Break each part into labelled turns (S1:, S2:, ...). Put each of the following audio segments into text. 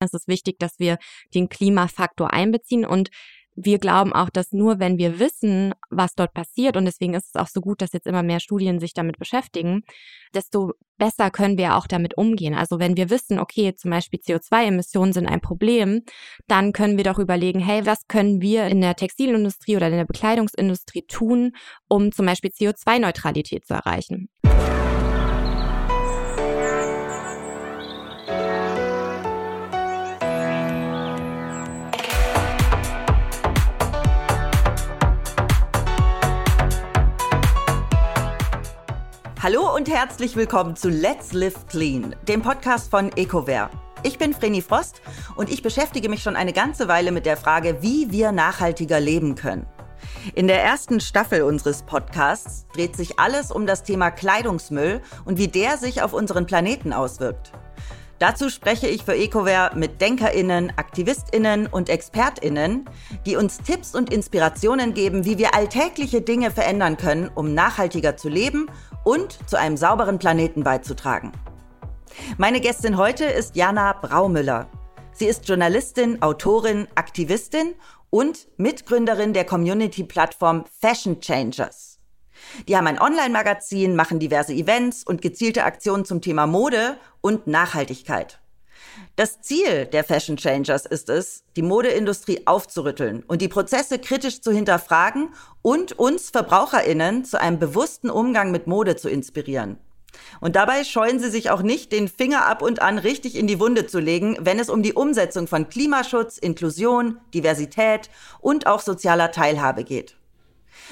S1: Es ist wichtig, dass wir den Klimafaktor einbeziehen und wir glauben auch, dass nur wenn wir wissen, was dort passiert, und deswegen ist es auch so gut, dass jetzt immer mehr Studien sich damit beschäftigen, desto besser können wir auch damit umgehen. Also wenn wir wissen, okay, zum Beispiel CO2-Emissionen sind ein Problem, dann können wir doch überlegen, hey, was können wir in der Textilindustrie oder in der Bekleidungsindustrie tun, um zum Beispiel CO2-Neutralität zu erreichen.
S2: Hallo und herzlich willkommen zu Let's Live Clean, dem Podcast von EcoWare. Ich bin Vreni Frost und ich beschäftige mich schon eine ganze Weile mit der Frage, wie wir nachhaltiger leben können. In der ersten Staffel unseres Podcasts dreht sich alles um das Thema Kleidungsmüll und wie der sich auf unseren Planeten auswirkt. Dazu spreche ich für EcoWare mit DenkerInnen, AktivistInnen und ExpertInnen, die uns Tipps und Inspirationen geben, wie wir alltägliche Dinge verändern können, um nachhaltiger zu leben und zu einem sauberen Planeten beizutragen. Meine Gästin heute ist Jana Braumüller. Sie ist Journalistin, Autorin, Aktivistin und Mitgründerin der Community-Plattform Fashion Changers. Die haben ein Online-Magazin, machen diverse Events und gezielte Aktionen zum Thema Mode und Nachhaltigkeit. Das Ziel der Fashion Changers ist es, die Modeindustrie aufzurütteln und die Prozesse kritisch zu hinterfragen und uns Verbraucherinnen zu einem bewussten Umgang mit Mode zu inspirieren. Und dabei scheuen sie sich auch nicht, den Finger ab und an richtig in die Wunde zu legen, wenn es um die Umsetzung von Klimaschutz, Inklusion, Diversität und auch sozialer Teilhabe geht.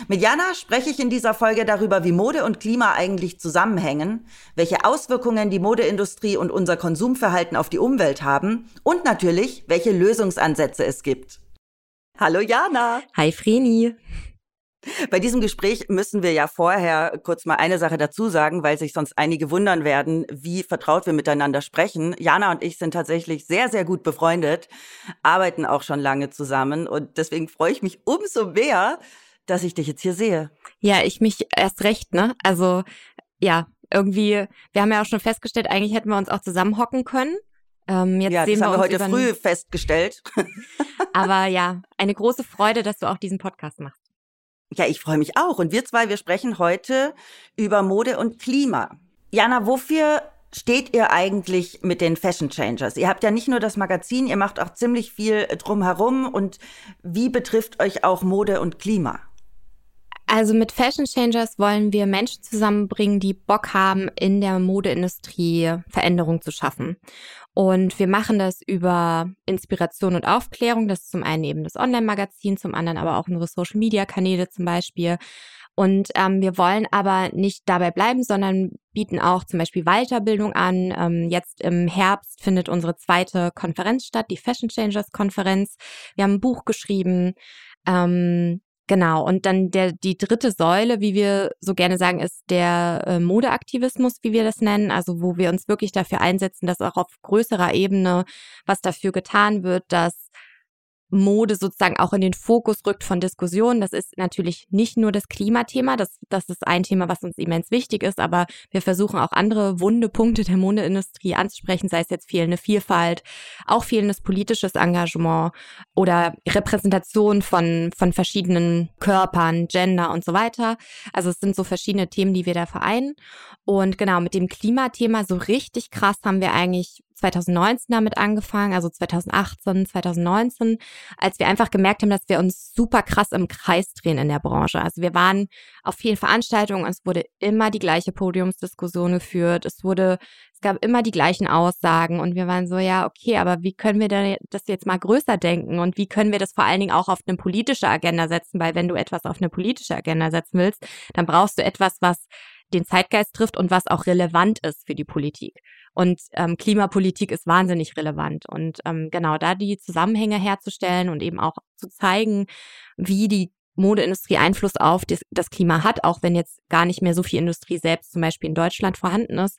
S2: Mit Jana spreche ich in dieser Folge darüber, wie Mode und Klima eigentlich zusammenhängen, welche Auswirkungen die Modeindustrie und unser Konsumverhalten auf die Umwelt haben und natürlich, welche Lösungsansätze es gibt. Hallo Jana.
S1: Hi Vreni.
S2: Bei diesem Gespräch müssen wir ja vorher kurz mal eine Sache dazu sagen, weil sich sonst einige wundern werden, wie vertraut wir miteinander sprechen. Jana und ich sind tatsächlich sehr, sehr gut befreundet, arbeiten auch schon lange zusammen und deswegen freue ich mich umso mehr, dass ich dich jetzt hier sehe.
S1: Ja, ich mich erst recht, ne? Also, ja, irgendwie, wir haben ja auch schon festgestellt, eigentlich hätten wir uns auch zusammenhocken können.
S2: Ähm, jetzt ja, sehen das wir haben wir heute früh festgestellt.
S1: Aber ja, eine große Freude, dass du auch diesen Podcast machst.
S2: Ja, ich freue mich auch. Und wir zwei, wir sprechen heute über Mode und Klima. Jana, wofür steht ihr eigentlich mit den Fashion Changers? Ihr habt ja nicht nur das Magazin, ihr macht auch ziemlich viel drumherum. Und wie betrifft euch auch Mode und Klima?
S1: Also mit Fashion Changers wollen wir Menschen zusammenbringen, die Bock haben, in der Modeindustrie Veränderung zu schaffen. Und wir machen das über Inspiration und Aufklärung. Das ist zum einen eben das Online-Magazin, zum anderen aber auch unsere Social-Media-Kanäle zum Beispiel. Und ähm, wir wollen aber nicht dabei bleiben, sondern bieten auch zum Beispiel Weiterbildung an. Ähm, jetzt im Herbst findet unsere zweite Konferenz statt, die Fashion Changers Konferenz. Wir haben ein Buch geschrieben. Ähm, Genau, und dann der, die dritte Säule, wie wir so gerne sagen, ist der äh, Modeaktivismus, wie wir das nennen, also wo wir uns wirklich dafür einsetzen, dass auch auf größerer Ebene was dafür getan wird, dass Mode sozusagen auch in den Fokus rückt von Diskussionen. Das ist natürlich nicht nur das Klimathema, das, das ist ein Thema, was uns immens wichtig ist, aber wir versuchen auch andere wunde Punkte der Modeindustrie anzusprechen, sei es jetzt fehlende Vielfalt, auch fehlendes politisches Engagement oder Repräsentation von, von verschiedenen Körpern, Gender und so weiter. Also es sind so verschiedene Themen, die wir da vereinen. Und genau, mit dem Klimathema so richtig krass haben wir eigentlich 2019 damit angefangen, also 2018, 2019, als wir einfach gemerkt haben, dass wir uns super krass im Kreis drehen in der Branche. Also wir waren auf vielen Veranstaltungen, es wurde immer die gleiche Podiumsdiskussion geführt, es wurde, es gab immer die gleichen Aussagen und wir waren so, ja, okay, aber wie können wir das jetzt mal größer denken und wie können wir das vor allen Dingen auch auf eine politische Agenda setzen, weil wenn du etwas auf eine politische Agenda setzen willst, dann brauchst du etwas, was den Zeitgeist trifft und was auch relevant ist für die Politik. Und ähm, Klimapolitik ist wahnsinnig relevant. Und ähm, genau da die Zusammenhänge herzustellen und eben auch zu zeigen, wie die Modeindustrie Einfluss auf das, das Klima hat, auch wenn jetzt gar nicht mehr so viel Industrie selbst zum Beispiel in Deutschland vorhanden ist.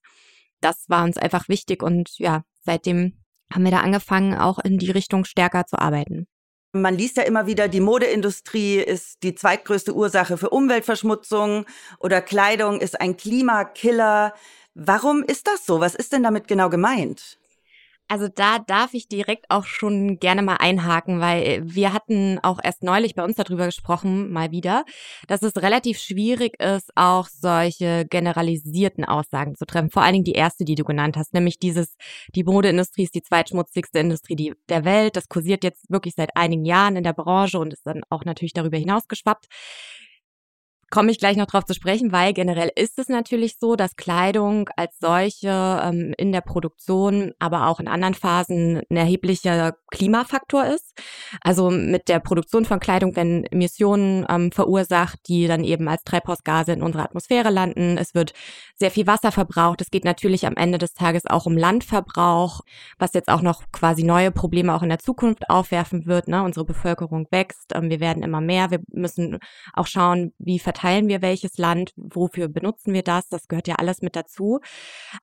S1: Das war uns einfach wichtig und ja, seitdem haben wir da angefangen, auch in die Richtung stärker zu arbeiten.
S2: Man liest ja immer wieder, die Modeindustrie ist die zweitgrößte Ursache für Umweltverschmutzung oder Kleidung ist ein Klimakiller. Warum ist das so? Was ist denn damit genau gemeint?
S1: Also da darf ich direkt auch schon gerne mal einhaken, weil wir hatten auch erst neulich bei uns darüber gesprochen, mal wieder, dass es relativ schwierig ist, auch solche generalisierten Aussagen zu treffen. Vor allen Dingen die erste, die du genannt hast, nämlich dieses, die Modeindustrie ist die zweitschmutzigste Industrie der Welt. Das kursiert jetzt wirklich seit einigen Jahren in der Branche und ist dann auch natürlich darüber hinaus geschwappt komme ich gleich noch drauf zu sprechen, weil generell ist es natürlich so, dass Kleidung als solche ähm, in der Produktion, aber auch in anderen Phasen ein erheblicher Klimafaktor ist. Also mit der Produktion von Kleidung werden Emissionen ähm, verursacht, die dann eben als Treibhausgase in unserer Atmosphäre landen. Es wird sehr viel Wasser verbraucht. Es geht natürlich am Ende des Tages auch um Landverbrauch, was jetzt auch noch quasi neue Probleme auch in der Zukunft aufwerfen wird. Ne? Unsere Bevölkerung wächst, ähm, wir werden immer mehr. Wir müssen auch schauen, wie verteilen wir welches Land, wofür benutzen wir das, das gehört ja alles mit dazu.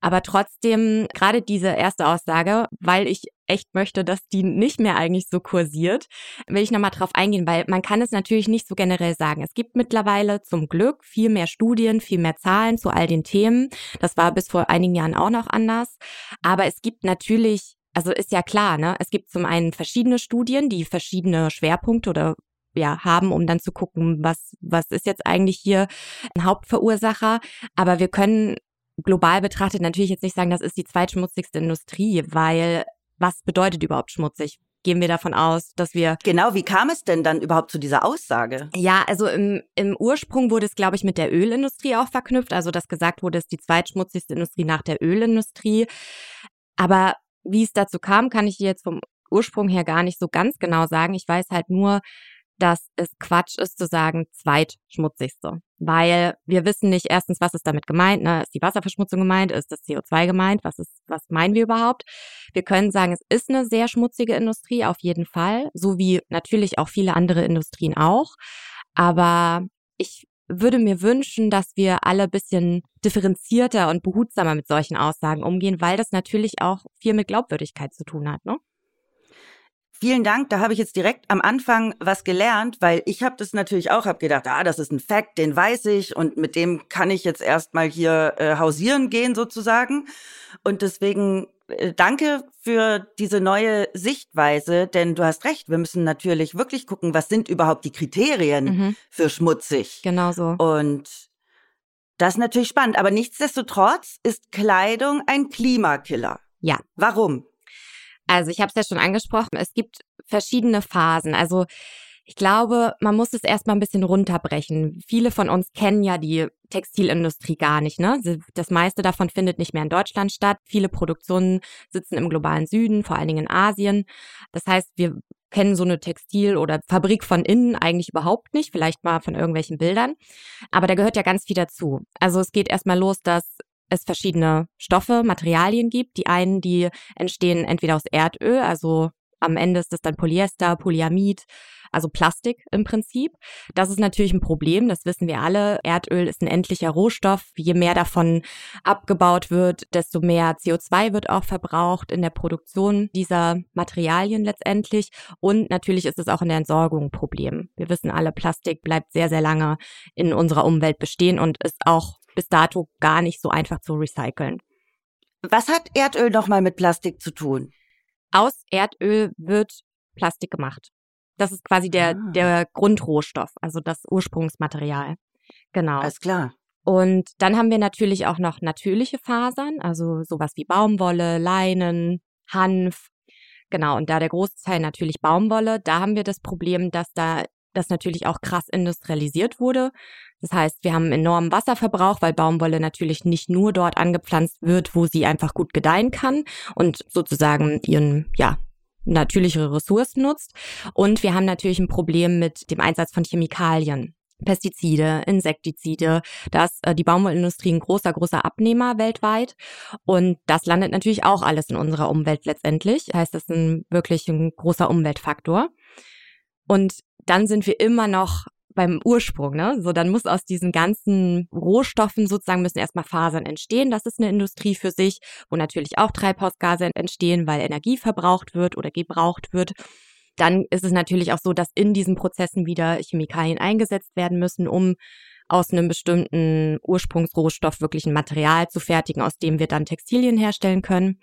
S1: Aber trotzdem, gerade diese erste Aussage, weil ich echt möchte, dass die nicht mehr eigentlich so kursiert, will ich nochmal drauf eingehen, weil man kann es natürlich nicht so generell sagen. Es gibt mittlerweile zum Glück viel mehr Studien, viel mehr Zahlen zu all den Themen. Das war bis vor einigen Jahren auch noch anders. Aber es gibt natürlich also ist ja klar, ne? Es gibt zum einen verschiedene Studien, die verschiedene Schwerpunkte oder ja, haben, um dann zu gucken, was, was ist jetzt eigentlich hier ein Hauptverursacher. Aber wir können global betrachtet natürlich jetzt nicht sagen, das ist die zweitschmutzigste Industrie, weil was bedeutet überhaupt schmutzig? Gehen wir davon aus, dass wir.
S2: Genau, wie kam es denn dann überhaupt zu dieser Aussage?
S1: Ja, also im, im Ursprung wurde es, glaube ich, mit der Ölindustrie auch verknüpft. Also, dass gesagt wurde, es ist die zweitschmutzigste Industrie nach der Ölindustrie. Aber wie es dazu kam, kann ich jetzt vom Ursprung her gar nicht so ganz genau sagen. Ich weiß halt nur, dass es Quatsch ist zu sagen zweitschmutzigste. Weil wir wissen nicht erstens, was ist damit gemeint, ne? Ist die Wasserverschmutzung gemeint? Ist das CO2 gemeint? Was ist, was meinen wir überhaupt? Wir können sagen, es ist eine sehr schmutzige Industrie, auf jeden Fall. So wie natürlich auch viele andere Industrien auch. Aber ich würde mir wünschen, dass wir alle bisschen differenzierter und behutsamer mit solchen Aussagen umgehen, weil das natürlich auch viel mit Glaubwürdigkeit zu tun hat, ne?
S2: Vielen Dank, da habe ich jetzt direkt am Anfang was gelernt, weil ich habe das natürlich auch, habe gedacht, ah, das ist ein Fact, den weiß ich und mit dem kann ich jetzt erstmal hier äh, hausieren gehen sozusagen. Und deswegen äh, danke für diese neue Sichtweise, denn du hast recht, wir müssen natürlich wirklich gucken, was sind überhaupt die Kriterien mhm. für schmutzig.
S1: Genau so.
S2: Und das ist natürlich spannend, aber nichtsdestotrotz ist Kleidung ein Klimakiller.
S1: Ja.
S2: Warum?
S1: Also ich habe es ja schon angesprochen, es gibt verschiedene Phasen. Also ich glaube, man muss es erstmal ein bisschen runterbrechen. Viele von uns kennen ja die Textilindustrie gar nicht. Ne? Das meiste davon findet nicht mehr in Deutschland statt. Viele Produktionen sitzen im globalen Süden, vor allen Dingen in Asien. Das heißt, wir kennen so eine Textil- oder Fabrik von innen eigentlich überhaupt nicht, vielleicht mal von irgendwelchen Bildern. Aber da gehört ja ganz viel dazu. Also es geht erstmal los, dass es verschiedene Stoffe, Materialien gibt. Die einen, die entstehen entweder aus Erdöl, also am Ende ist das dann Polyester, Polyamid, also Plastik im Prinzip. Das ist natürlich ein Problem, das wissen wir alle. Erdöl ist ein endlicher Rohstoff. Je mehr davon abgebaut wird, desto mehr CO2 wird auch verbraucht in der Produktion dieser Materialien letztendlich. Und natürlich ist es auch in der Entsorgung ein Problem. Wir wissen alle, Plastik bleibt sehr, sehr lange in unserer Umwelt bestehen und ist auch bis dato gar nicht so einfach zu recyceln.
S2: Was hat Erdöl nochmal mit Plastik zu tun?
S1: Aus Erdöl wird Plastik gemacht. Das ist quasi der, ah. der Grundrohstoff, also das Ursprungsmaterial. Genau.
S2: Alles klar.
S1: Und dann haben wir natürlich auch noch natürliche Fasern, also sowas wie Baumwolle, Leinen, Hanf. Genau, und da der Großteil natürlich Baumwolle, da haben wir das Problem, dass da das natürlich auch krass industrialisiert wurde. Das heißt, wir haben enormen Wasserverbrauch, weil Baumwolle natürlich nicht nur dort angepflanzt wird, wo sie einfach gut gedeihen kann und sozusagen ihren, ja, natürlichere Ressourcen nutzt. Und wir haben natürlich ein Problem mit dem Einsatz von Chemikalien. Pestizide, Insektizide, das äh, die Baumwollindustrie ein großer, großer Abnehmer weltweit. Und das landet natürlich auch alles in unserer Umwelt letztendlich. Heißt, das ist ein, wirklich ein großer Umweltfaktor. Und dann sind wir immer noch beim Ursprung, ne? So, dann muss aus diesen ganzen Rohstoffen sozusagen müssen erstmal Fasern entstehen. Das ist eine Industrie für sich, wo natürlich auch Treibhausgase entstehen, weil Energie verbraucht wird oder gebraucht wird. Dann ist es natürlich auch so, dass in diesen Prozessen wieder Chemikalien eingesetzt werden müssen, um aus einem bestimmten Ursprungsrohstoff wirklich ein Material zu fertigen, aus dem wir dann Textilien herstellen können.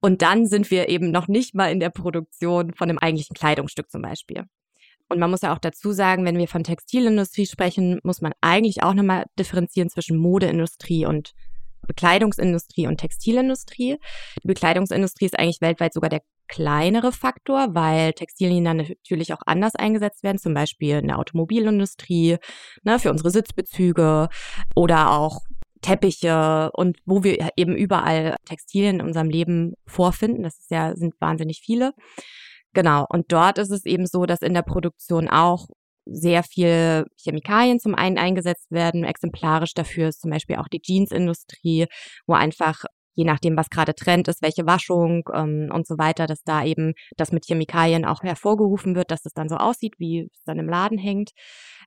S1: Und dann sind wir eben noch nicht mal in der Produktion von einem eigentlichen Kleidungsstück zum Beispiel. Und man muss ja auch dazu sagen, wenn wir von Textilindustrie sprechen, muss man eigentlich auch nochmal differenzieren zwischen Modeindustrie und Bekleidungsindustrie und Textilindustrie. Die Bekleidungsindustrie ist eigentlich weltweit sogar der kleinere Faktor, weil Textilien dann natürlich auch anders eingesetzt werden, zum Beispiel in der Automobilindustrie, ne, für unsere Sitzbezüge oder auch Teppiche und wo wir eben überall Textilien in unserem Leben vorfinden. Das ist ja, sind wahnsinnig viele. Genau. Und dort ist es eben so, dass in der Produktion auch sehr viel Chemikalien zum einen eingesetzt werden. Exemplarisch dafür ist zum Beispiel auch die Jeansindustrie, wo einfach je nachdem, was gerade Trend ist, welche Waschung ähm, und so weiter, dass da eben das mit Chemikalien auch hervorgerufen wird, dass es dann so aussieht, wie es dann im Laden hängt.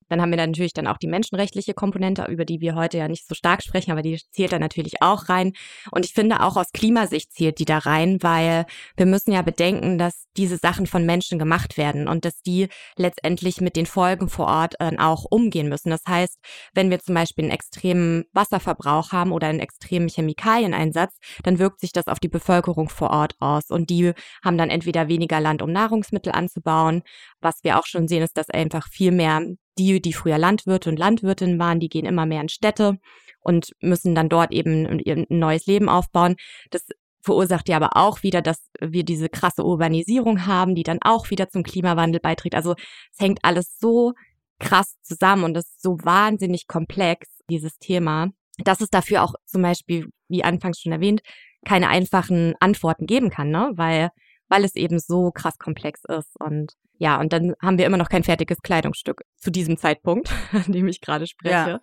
S1: Dann haben wir dann natürlich dann auch die menschenrechtliche Komponente, über die wir heute ja nicht so stark sprechen, aber die zählt da natürlich auch rein. Und ich finde auch aus Klimasicht zählt die da rein, weil wir müssen ja bedenken, dass diese Sachen von Menschen gemacht werden und dass die letztendlich mit den Folgen vor Ort äh, auch umgehen müssen. Das heißt, wenn wir zum Beispiel einen extremen Wasserverbrauch haben oder einen extremen Chemikalieneinsatz, dann wirkt sich das auf die Bevölkerung vor Ort aus. Und die haben dann entweder weniger Land, um Nahrungsmittel anzubauen. Was wir auch schon sehen, ist, dass einfach viel mehr die, die früher Landwirte und Landwirtinnen waren, die gehen immer mehr in Städte und müssen dann dort eben ein neues Leben aufbauen. Das verursacht ja aber auch wieder, dass wir diese krasse Urbanisierung haben, die dann auch wieder zum Klimawandel beiträgt. Also es hängt alles so krass zusammen und es ist so wahnsinnig komplex, dieses Thema, dass es dafür auch zum Beispiel, wie anfangs schon erwähnt, keine einfachen Antworten geben kann, ne? Weil, weil es eben so krass komplex ist. Und ja, und dann haben wir immer noch kein fertiges Kleidungsstück zu diesem Zeitpunkt, an dem ich gerade spreche. Ja.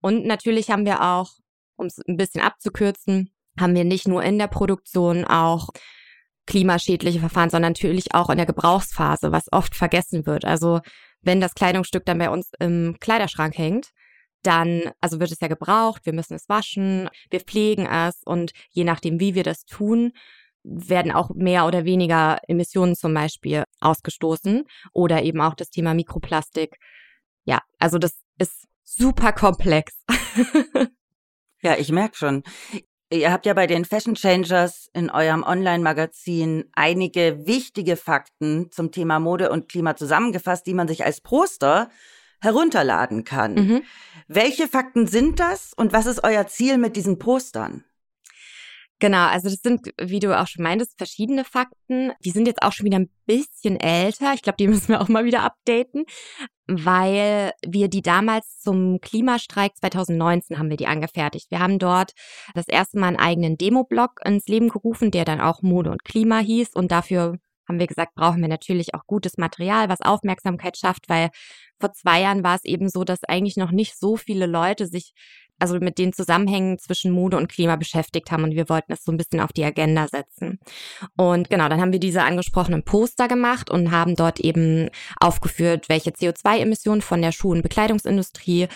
S1: Und natürlich haben wir auch, um es ein bisschen abzukürzen, haben wir nicht nur in der Produktion auch klimaschädliche Verfahren, sondern natürlich auch in der Gebrauchsphase, was oft vergessen wird. Also wenn das Kleidungsstück dann bei uns im Kleiderschrank hängt, dann, also wird es ja gebraucht, wir müssen es waschen, wir pflegen es und je nachdem, wie wir das tun, werden auch mehr oder weniger Emissionen zum Beispiel ausgestoßen oder eben auch das Thema Mikroplastik. Ja, also das ist super komplex.
S2: ja, ich merke schon. Ihr habt ja bei den Fashion Changers in eurem Online-Magazin einige wichtige Fakten zum Thema Mode und Klima zusammengefasst, die man sich als Poster herunterladen kann. Mhm. Welche Fakten sind das und was ist euer Ziel mit diesen Postern?
S1: Genau, also das sind, wie du auch schon meintest, verschiedene Fakten. Die sind jetzt auch schon wieder ein bisschen älter. Ich glaube, die müssen wir auch mal wieder updaten, weil wir die damals zum Klimastreik 2019 haben wir die angefertigt. Wir haben dort das erste Mal einen eigenen Demo-Blog ins Leben gerufen, der dann auch Mode und Klima hieß und dafür haben wir gesagt, brauchen wir natürlich auch gutes Material, was Aufmerksamkeit schafft, weil vor zwei Jahren war es eben so, dass eigentlich noch nicht so viele Leute sich also mit den Zusammenhängen zwischen Mode und Klima beschäftigt haben und wir wollten es so ein bisschen auf die Agenda setzen. Und genau, dann haben wir diese angesprochenen Poster gemacht und haben dort eben aufgeführt, welche CO2-Emissionen von der Schuh- und Bekleidungsindustrie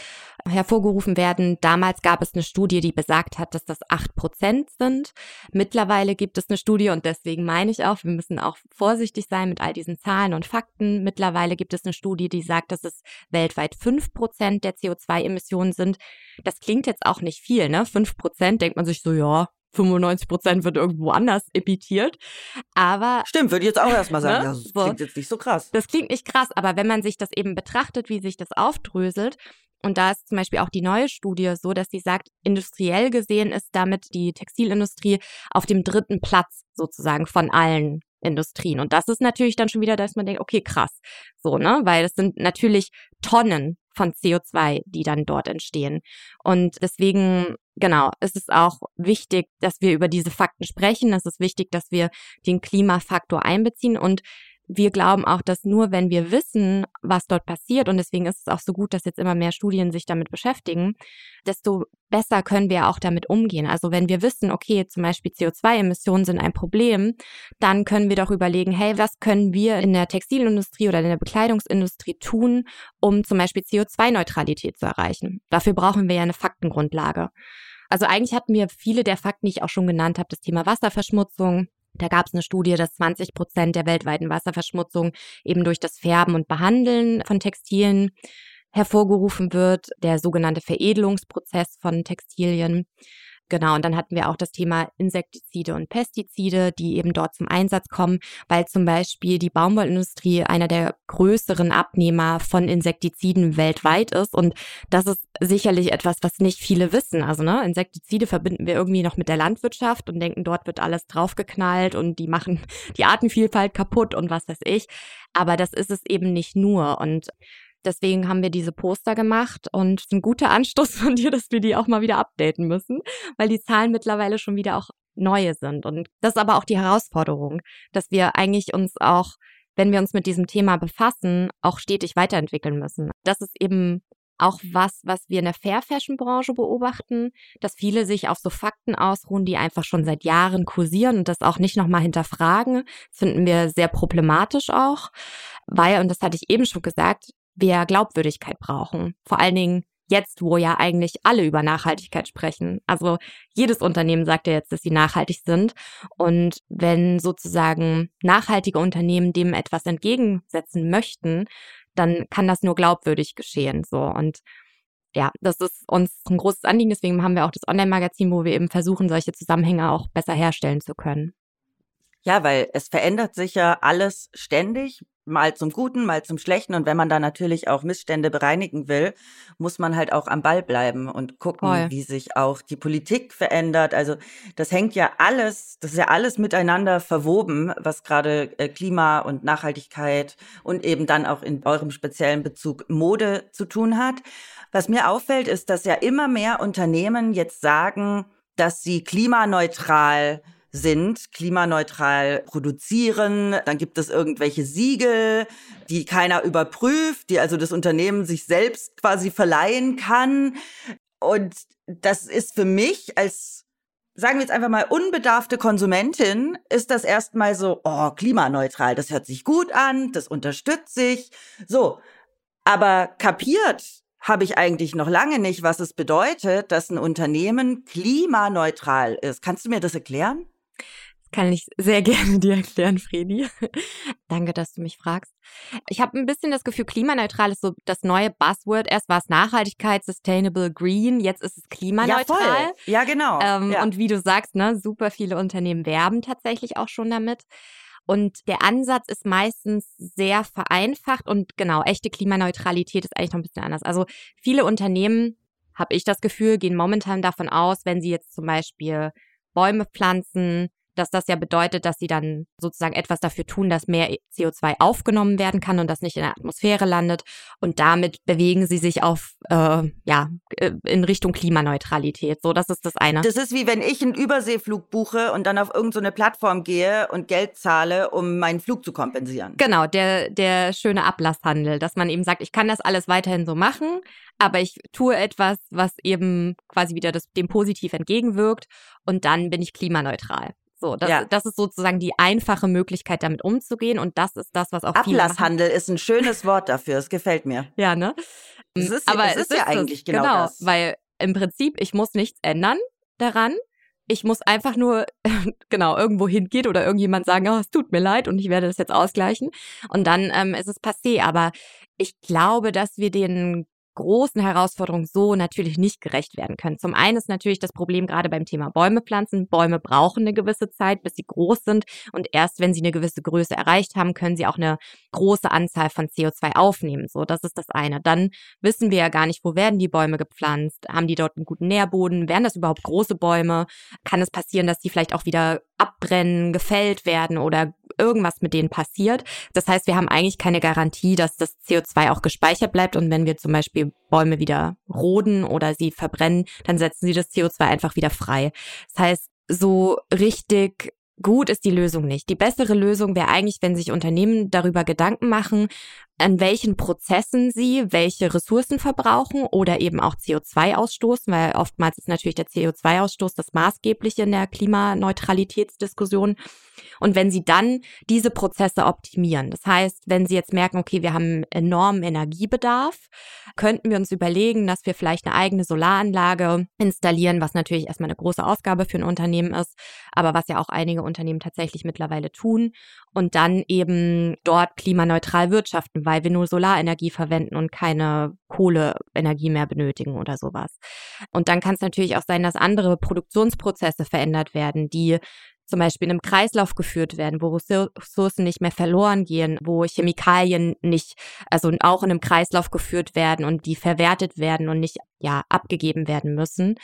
S1: hervorgerufen werden. Damals gab es eine Studie, die besagt hat, dass das acht Prozent sind. Mittlerweile gibt es eine Studie und deswegen meine ich auch, wir müssen auch vorsichtig sein mit all diesen Zahlen und Fakten. Mittlerweile gibt es eine Studie, die sagt, dass es weltweit fünf Prozent der CO2-Emissionen sind. Das klingt jetzt auch nicht viel, ne? Fünf Prozent denkt man sich so, ja, 95 Prozent wird irgendwo anders emittiert. Aber.
S2: Stimmt, würde ich jetzt auch erstmal sagen. Ne? Das klingt jetzt nicht so krass.
S1: Das klingt nicht krass, aber wenn man sich das eben betrachtet, wie sich das aufdröselt, und da ist zum Beispiel auch die neue Studie so, dass sie sagt, industriell gesehen ist damit die Textilindustrie auf dem dritten Platz sozusagen von allen Industrien. Und das ist natürlich dann schon wieder, dass man denkt, okay, krass. So, ne? Weil es sind natürlich Tonnen von CO2, die dann dort entstehen. Und deswegen, genau, ist es auch wichtig, dass wir über diese Fakten sprechen. Es ist wichtig, dass wir den Klimafaktor einbeziehen und wir glauben auch, dass nur wenn wir wissen, was dort passiert, und deswegen ist es auch so gut, dass jetzt immer mehr Studien sich damit beschäftigen, desto besser können wir auch damit umgehen. Also wenn wir wissen, okay, zum Beispiel CO2-Emissionen sind ein Problem, dann können wir doch überlegen, hey, was können wir in der Textilindustrie oder in der Bekleidungsindustrie tun, um zum Beispiel CO2-Neutralität zu erreichen. Dafür brauchen wir ja eine Faktengrundlage. Also eigentlich hatten wir viele der Fakten, die ich auch schon genannt habe, das Thema Wasserverschmutzung, da gab es eine Studie, dass 20 Prozent der weltweiten Wasserverschmutzung eben durch das Färben und Behandeln von Textilien hervorgerufen wird, der sogenannte Veredelungsprozess von Textilien. Genau, und dann hatten wir auch das Thema Insektizide und Pestizide, die eben dort zum Einsatz kommen, weil zum Beispiel die Baumwollindustrie einer der größeren Abnehmer von Insektiziden weltweit ist. Und das ist sicherlich etwas, was nicht viele wissen. Also ne, Insektizide verbinden wir irgendwie noch mit der Landwirtschaft und denken, dort wird alles draufgeknallt und die machen die Artenvielfalt kaputt und was weiß ich. Aber das ist es eben nicht nur. Und Deswegen haben wir diese Poster gemacht und ein guter Anstoß von dir, dass wir die auch mal wieder updaten müssen, weil die Zahlen mittlerweile schon wieder auch neue sind. Und das ist aber auch die Herausforderung, dass wir eigentlich uns auch, wenn wir uns mit diesem Thema befassen, auch stetig weiterentwickeln müssen. Das ist eben auch was, was wir in der Fair Fashion Branche beobachten, dass viele sich auf so Fakten ausruhen, die einfach schon seit Jahren kursieren und das auch nicht nochmal hinterfragen. Das finden wir sehr problematisch auch, weil, und das hatte ich eben schon gesagt, wir Glaubwürdigkeit brauchen. Vor allen Dingen jetzt, wo ja eigentlich alle über Nachhaltigkeit sprechen. Also jedes Unternehmen sagt ja jetzt, dass sie nachhaltig sind. Und wenn sozusagen nachhaltige Unternehmen dem etwas entgegensetzen möchten, dann kann das nur glaubwürdig geschehen. So und ja, das ist uns ein großes Anliegen. Deswegen haben wir auch das Online-Magazin, wo wir eben versuchen, solche Zusammenhänge auch besser herstellen zu können.
S2: Ja, weil es verändert sich ja alles ständig, mal zum Guten, mal zum Schlechten. Und wenn man da natürlich auch Missstände bereinigen will, muss man halt auch am Ball bleiben und gucken, Voll. wie sich auch die Politik verändert. Also das hängt ja alles, das ist ja alles miteinander verwoben, was gerade äh, Klima und Nachhaltigkeit und eben dann auch in eurem speziellen Bezug Mode zu tun hat. Was mir auffällt, ist, dass ja immer mehr Unternehmen jetzt sagen, dass sie klimaneutral sind, klimaneutral produzieren. Dann gibt es irgendwelche Siegel, die keiner überprüft, die also das Unternehmen sich selbst quasi verleihen kann. Und das ist für mich als sagen wir jetzt einfach mal, unbedarfte Konsumentin ist das erstmal so, oh, klimaneutral, das hört sich gut an, das unterstützt sich. So. Aber kapiert habe ich eigentlich noch lange nicht, was es bedeutet, dass ein Unternehmen klimaneutral ist. Kannst du mir das erklären?
S1: Kann ich sehr gerne dir erklären, Fredi. Danke, dass du mich fragst. Ich habe ein bisschen das Gefühl, klimaneutral ist so das neue Buzzword. Erst war es Nachhaltigkeit, Sustainable Green, jetzt ist es klimaneutral.
S2: Ja, voll. ja genau.
S1: Ähm,
S2: ja.
S1: Und wie du sagst, ne, super viele Unternehmen werben tatsächlich auch schon damit. Und der Ansatz ist meistens sehr vereinfacht und genau, echte Klimaneutralität ist eigentlich noch ein bisschen anders. Also viele Unternehmen, habe ich das Gefühl, gehen momentan davon aus, wenn sie jetzt zum Beispiel Bäume pflanzen, dass das ja bedeutet, dass sie dann sozusagen etwas dafür tun, dass mehr CO2 aufgenommen werden kann und das nicht in der Atmosphäre landet. Und damit bewegen sie sich auf, äh, ja, äh, in Richtung Klimaneutralität. So, das ist das eine.
S2: Das ist wie wenn ich einen Überseeflug buche und dann auf irgendeine so Plattform gehe und Geld zahle, um meinen Flug zu kompensieren.
S1: Genau, der, der schöne Ablasshandel, dass man eben sagt, ich kann das alles weiterhin so machen, aber ich tue etwas, was eben quasi wieder das, dem positiv entgegenwirkt und dann bin ich klimaneutral. So, das, ja. das ist sozusagen die einfache Möglichkeit, damit umzugehen. Und das ist das, was auch
S2: Ablasshandel ist ein schönes Wort dafür. Es gefällt mir.
S1: Ja, ne?
S2: Es ist, Aber es, ist ja eigentlich genau, genau das.
S1: Weil im Prinzip, ich muss nichts ändern daran. Ich muss einfach nur, genau, irgendwo hingehen oder irgendjemand sagen, oh, es tut mir leid und ich werde das jetzt ausgleichen. Und dann ähm, ist es passé. Aber ich glaube, dass wir den großen Herausforderungen so natürlich nicht gerecht werden können. Zum einen ist natürlich das Problem gerade beim Thema Bäume pflanzen. Bäume brauchen eine gewisse Zeit, bis sie groß sind und erst wenn sie eine gewisse Größe erreicht haben, können sie auch eine große Anzahl von CO2 aufnehmen. So, das ist das eine. Dann wissen wir ja gar nicht, wo werden die Bäume gepflanzt? Haben die dort einen guten Nährboden? Wären das überhaupt große Bäume? Kann es passieren, dass die vielleicht auch wieder abbrennen, gefällt werden oder irgendwas mit denen passiert. Das heißt, wir haben eigentlich keine Garantie, dass das CO2 auch gespeichert bleibt. Und wenn wir zum Beispiel Bäume wieder roden oder sie verbrennen, dann setzen sie das CO2 einfach wieder frei. Das heißt, so richtig gut ist die Lösung nicht. Die bessere Lösung wäre eigentlich, wenn sich Unternehmen darüber Gedanken machen, an welchen Prozessen sie welche Ressourcen verbrauchen oder eben auch CO2 ausstoßen, weil oftmals ist natürlich der CO2-Ausstoß das maßgebliche in der Klimaneutralitätsdiskussion. Und wenn sie dann diese Prozesse optimieren, das heißt, wenn sie jetzt merken, okay, wir haben enormen Energiebedarf, könnten wir uns überlegen, dass wir vielleicht eine eigene Solaranlage installieren, was natürlich erstmal eine große Ausgabe für ein Unternehmen ist, aber was ja auch einige Unternehmen tatsächlich mittlerweile tun und dann eben dort klimaneutral wirtschaften, weil wir nur Solarenergie verwenden und keine Kohleenergie mehr benötigen oder sowas. Und dann kann es natürlich auch sein, dass andere Produktionsprozesse verändert werden, die zum Beispiel in einem Kreislauf geführt werden, wo Ressourcen nicht mehr verloren gehen, wo Chemikalien nicht, also auch in einem Kreislauf geführt werden und die verwertet werden und nicht, ja, abgegeben werden müssen.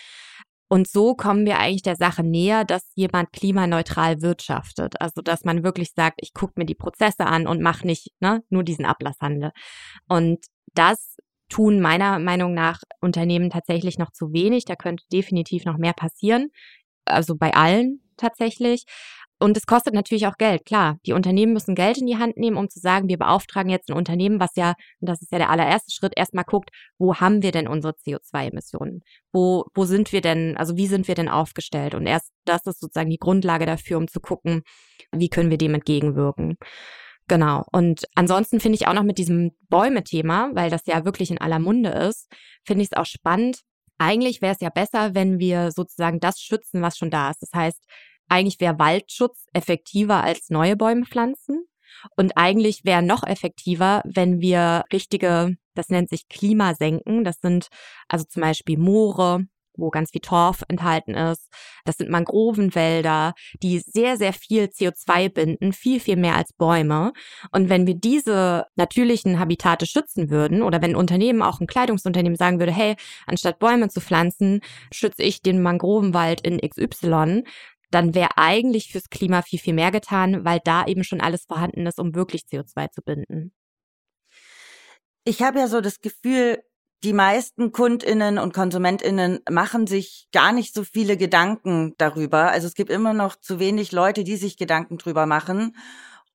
S1: Und so kommen wir eigentlich der Sache näher, dass jemand klimaneutral wirtschaftet. Also dass man wirklich sagt, ich gucke mir die Prozesse an und mache nicht ne, nur diesen Ablasshandel. Und das tun meiner Meinung nach Unternehmen tatsächlich noch zu wenig. Da könnte definitiv noch mehr passieren. Also bei allen tatsächlich. Und es kostet natürlich auch Geld, klar. Die Unternehmen müssen Geld in die Hand nehmen, um zu sagen, wir beauftragen jetzt ein Unternehmen, was ja, und das ist ja der allererste Schritt, erstmal guckt, wo haben wir denn unsere CO2-Emissionen? Wo, wo sind wir denn, also wie sind wir denn aufgestellt? Und erst das ist sozusagen die Grundlage dafür, um zu gucken, wie können wir dem entgegenwirken. Genau. Und ansonsten finde ich auch noch mit diesem Bäume-Thema, weil das ja wirklich in aller Munde ist, finde ich es auch spannend. Eigentlich wäre es ja besser, wenn wir sozusagen das schützen, was schon da ist. Das heißt, eigentlich wäre Waldschutz effektiver als neue Bäume pflanzen. Und eigentlich wäre noch effektiver, wenn wir richtige, das nennt sich Klimasenken, das sind also zum Beispiel Moore, wo ganz viel Torf enthalten ist. Das sind Mangrovenwälder, die sehr, sehr viel CO2 binden, viel, viel mehr als Bäume. Und wenn wir diese natürlichen Habitate schützen würden oder wenn ein Unternehmen, auch ein Kleidungsunternehmen sagen würde, hey, anstatt Bäume zu pflanzen, schütze ich den Mangrovenwald in XY, dann wäre eigentlich fürs Klima viel, viel mehr getan, weil da eben schon alles vorhanden ist, um wirklich CO2 zu binden.
S2: Ich habe ja so das Gefühl, die meisten Kundinnen und Konsumentinnen machen sich gar nicht so viele Gedanken darüber. Also es gibt immer noch zu wenig Leute, die sich Gedanken drüber machen.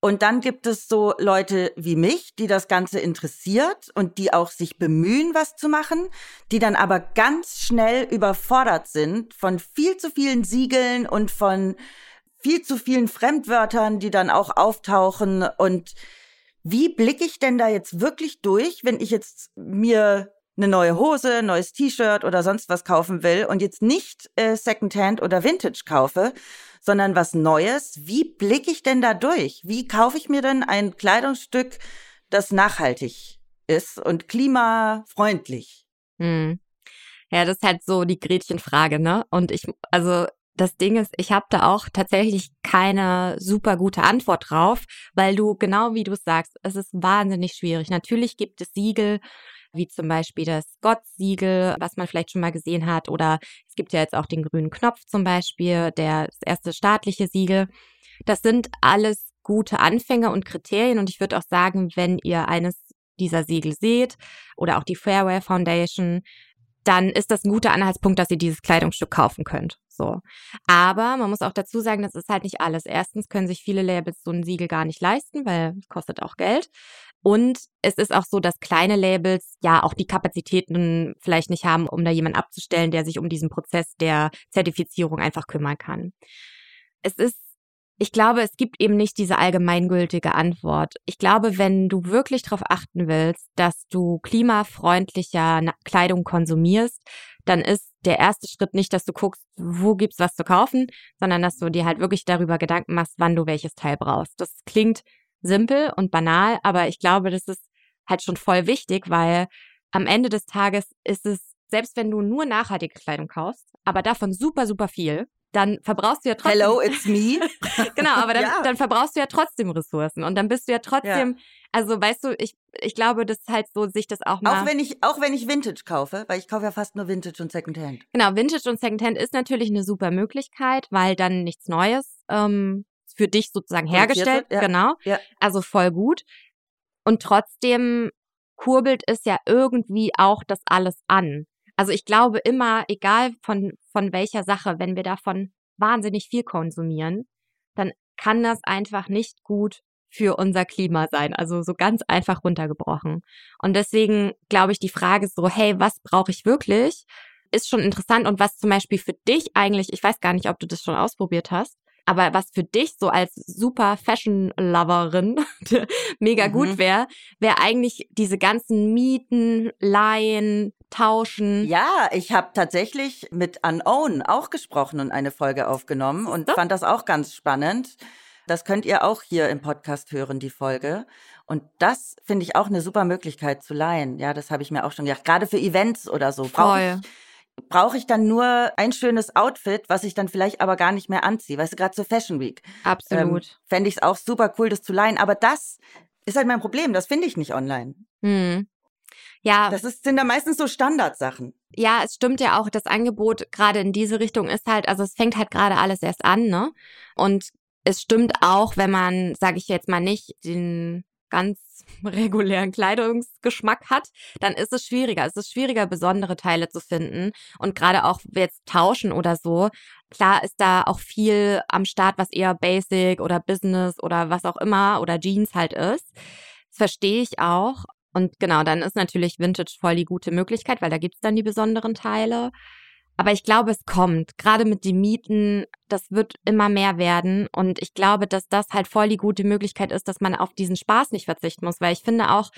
S2: Und dann gibt es so Leute wie mich, die das Ganze interessiert und die auch sich bemühen, was zu machen, die dann aber ganz schnell überfordert sind von viel zu vielen Siegeln und von viel zu vielen Fremdwörtern, die dann auch auftauchen. Und wie blicke ich denn da jetzt wirklich durch, wenn ich jetzt mir eine neue Hose, neues T-Shirt oder sonst was kaufen will und jetzt nicht äh, Secondhand oder Vintage kaufe, sondern was Neues, wie blicke ich denn da durch? Wie kaufe ich mir denn ein Kleidungsstück, das nachhaltig ist und klimafreundlich?
S1: Hm. Ja, das ist halt so die Gretchenfrage, ne? Und ich, also das Ding ist, ich habe da auch tatsächlich keine super gute Antwort drauf, weil du genau wie du sagst, es ist wahnsinnig schwierig. Natürlich gibt es Siegel, wie zum Beispiel das Gott-Siegel, was man vielleicht schon mal gesehen hat. Oder es gibt ja jetzt auch den grünen Knopf zum Beispiel, der das erste staatliche Siegel. Das sind alles gute Anfänge und Kriterien. Und ich würde auch sagen, wenn ihr eines dieser Siegel seht oder auch die Fairware Foundation, dann ist das ein guter Anhaltspunkt, dass ihr dieses Kleidungsstück kaufen könnt. So. Aber man muss auch dazu sagen, das ist halt nicht alles. Erstens können sich viele Labels so ein Siegel gar nicht leisten, weil es kostet auch Geld. Und es ist auch so, dass kleine Labels ja auch die Kapazitäten vielleicht nicht haben, um da jemanden abzustellen, der sich um diesen Prozess der Zertifizierung einfach kümmern kann. Es ist, ich glaube, es gibt eben nicht diese allgemeingültige Antwort. Ich glaube, wenn du wirklich darauf achten willst, dass du klimafreundlicher Kleidung konsumierst, dann ist der erste Schritt nicht, dass du guckst, wo gibt's was zu kaufen, sondern dass du dir halt wirklich darüber Gedanken machst, wann du welches Teil brauchst. Das klingt simpel und banal, aber ich glaube, das ist halt schon voll wichtig, weil am Ende des Tages ist es, selbst wenn du nur nachhaltige Kleidung kaufst, aber davon super, super viel, dann verbrauchst du ja trotzdem.
S2: Hello, it's me.
S1: genau, aber dann, ja. dann verbrauchst du ja trotzdem Ressourcen und dann bist du ja trotzdem, ja. also weißt du, ich, ich glaube, das ist halt so, sich das auch mal.
S2: Auch wenn ich, auch wenn ich Vintage kaufe, weil ich kaufe ja fast nur Vintage und Secondhand.
S1: Genau, Vintage und Secondhand ist natürlich eine super Möglichkeit, weil dann nichts Neues ähm, für dich sozusagen hergestellt. Ja. Genau. Ja. Also voll gut. Und trotzdem kurbelt es ja irgendwie auch das alles an. Also ich glaube immer, egal von, von welcher Sache, wenn wir davon wahnsinnig viel konsumieren, dann kann das einfach nicht gut für unser Klima sein. Also so ganz einfach runtergebrochen. Und deswegen glaube ich, die Frage so, hey, was brauche ich wirklich? Ist schon interessant und was zum Beispiel für dich eigentlich, ich weiß gar nicht, ob du das schon ausprobiert hast, Aber was für dich so als super Fashion-Loverin mega mhm. gut wäre, wäre eigentlich diese ganzen Mieten, Leihen, Tauschen.
S2: Ja, ich habe tatsächlich mit Unown auch gesprochen und eine Folge aufgenommen und so? fand das auch ganz spannend. Das könnt ihr auch hier im Podcast hören, die Folge. Und das finde ich auch eine super Möglichkeit zu leihen. Ja, das habe ich mir auch schon gedacht. Gerade für Events oder so. Brauche ich brauche ich dann nur ein schönes Outfit, was ich dann vielleicht aber gar nicht mehr anziehe. Weißt du, gerade zur Fashion Week.
S1: Absolut. Ähm,
S2: Fände ich es auch super cool, das zu leihen. Aber das ist halt mein Problem. Das finde ich nicht online.
S1: Hm. Ja.
S2: Das ist, sind da meistens so Standardsachen.
S1: Ja, es stimmt ja auch, das Angebot gerade in diese Richtung ist halt, also es fängt halt gerade alles erst an, ne? Und es stimmt auch, wenn man, sage ich jetzt mal nicht, den ganz regulären Kleidungsgeschmack hat, dann ist es schwieriger. Es ist schwieriger, besondere Teile zu finden. Und gerade auch jetzt tauschen oder so, klar ist da auch viel am Start, was eher Basic oder Business oder was auch immer oder Jeans halt ist. Das verstehe ich auch. Und genau, dann ist natürlich Vintage voll die gute Möglichkeit, weil da gibt's dann die besonderen Teile. Aber ich glaube, es kommt. Gerade mit den Mieten, das wird immer mehr werden. Und ich glaube, dass das halt voll die gute Möglichkeit ist, dass man auf diesen Spaß nicht verzichten muss. Weil ich finde auch,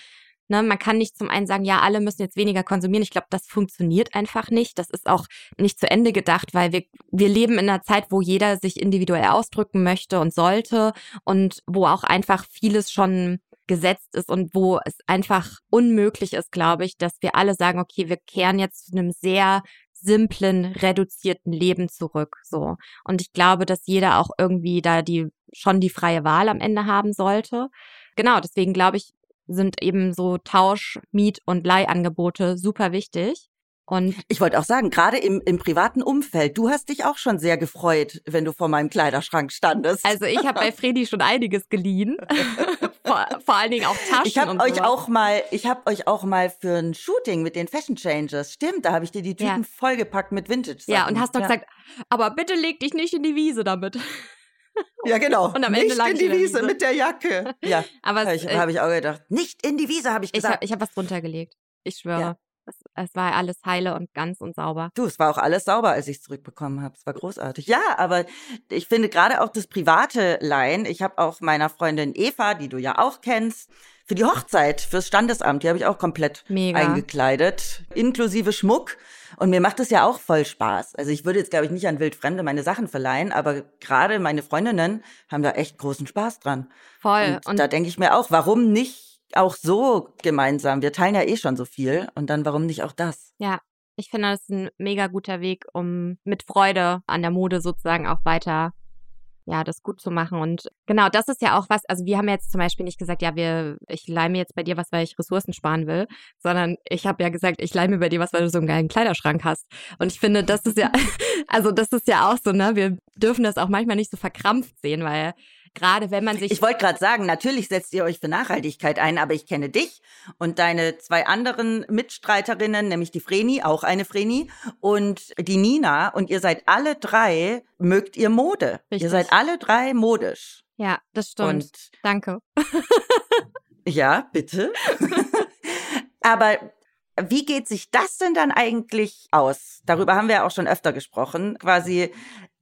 S1: ne, man kann nicht zum einen sagen, ja, alle müssen jetzt weniger konsumieren. Ich glaube, das funktioniert einfach nicht. Das ist auch nicht zu Ende gedacht, weil wir, wir leben in einer Zeit, wo jeder sich individuell ausdrücken möchte und sollte und wo auch einfach vieles schon gesetzt ist und wo es einfach unmöglich ist, glaube ich, dass wir alle sagen, okay, wir kehren jetzt zu einem sehr simplen, reduzierten Leben zurück. So. Und ich glaube, dass jeder auch irgendwie da die schon die freie Wahl am Ende haben sollte. Genau, deswegen glaube ich, sind eben so Tausch, Miet- und Leihangebote super wichtig. Und
S2: ich wollte auch sagen, gerade im, im privaten Umfeld, du hast dich auch schon sehr gefreut, wenn du vor meinem Kleiderschrank standest.
S1: Also ich habe bei Fredi schon einiges geliehen. vor, vor allen Dingen auch Taschen.
S2: Ich habe euch auch mal, ich habe euch auch mal für ein Shooting mit den Fashion Changers, stimmt, da habe ich dir die Typen ja. vollgepackt mit Vintage. -Sachen.
S1: Ja, und hast doch ja. gesagt, aber bitte leg dich nicht in die Wiese damit.
S2: Ja, genau.
S1: Und am Ende
S2: nicht in die Wiese, Wiese, mit der Jacke. Ja,
S1: aber
S2: habe ich, hab ich auch gedacht. Nicht in die Wiese, habe ich gesagt.
S1: Ich habe hab was drunter gelegt. Ich schwöre. Ja. Es, war alles heile und ganz und sauber.
S2: Du, es war auch alles sauber, als ich es zurückbekommen habe. Es war großartig. Ja, aber ich finde gerade auch das private Leihen. Ich habe auch meiner Freundin Eva, die du ja auch kennst, für die Hochzeit, fürs Standesamt, die habe ich auch komplett Mega. eingekleidet, inklusive Schmuck. Und mir macht es ja auch voll Spaß. Also ich würde jetzt, glaube ich, nicht an Wildfremde meine Sachen verleihen, aber gerade meine Freundinnen haben da echt großen Spaß dran.
S1: Voll.
S2: Und, und da denke ich mir auch, warum nicht auch so gemeinsam. Wir teilen ja eh schon so viel und dann warum nicht auch das?
S1: Ja, ich finde, das ist ein mega guter Weg, um mit Freude an der Mode sozusagen auch weiter ja, das gut zu machen. Und genau, das ist ja auch was, also wir haben jetzt zum Beispiel nicht gesagt, ja, wir, ich leih mir jetzt bei dir was, weil ich Ressourcen sparen will, sondern ich habe ja gesagt, ich leih mir bei dir was, weil du so einen geilen Kleiderschrank hast. Und ich finde, das ist ja, also das ist ja auch so, ne, wir dürfen das auch manchmal nicht so verkrampft sehen, weil Gerade wenn man sich.
S2: Ich wollte gerade sagen, natürlich setzt ihr euch für Nachhaltigkeit ein, aber ich kenne dich und deine zwei anderen Mitstreiterinnen, nämlich die Vreni, auch eine Vreni, und die Nina. Und ihr seid alle drei, mögt ihr Mode. Richtig. Ihr seid alle drei modisch.
S1: Ja, das stimmt. Und Danke.
S2: ja, bitte. aber wie geht sich das denn dann eigentlich aus? Darüber haben wir ja auch schon öfter gesprochen. Quasi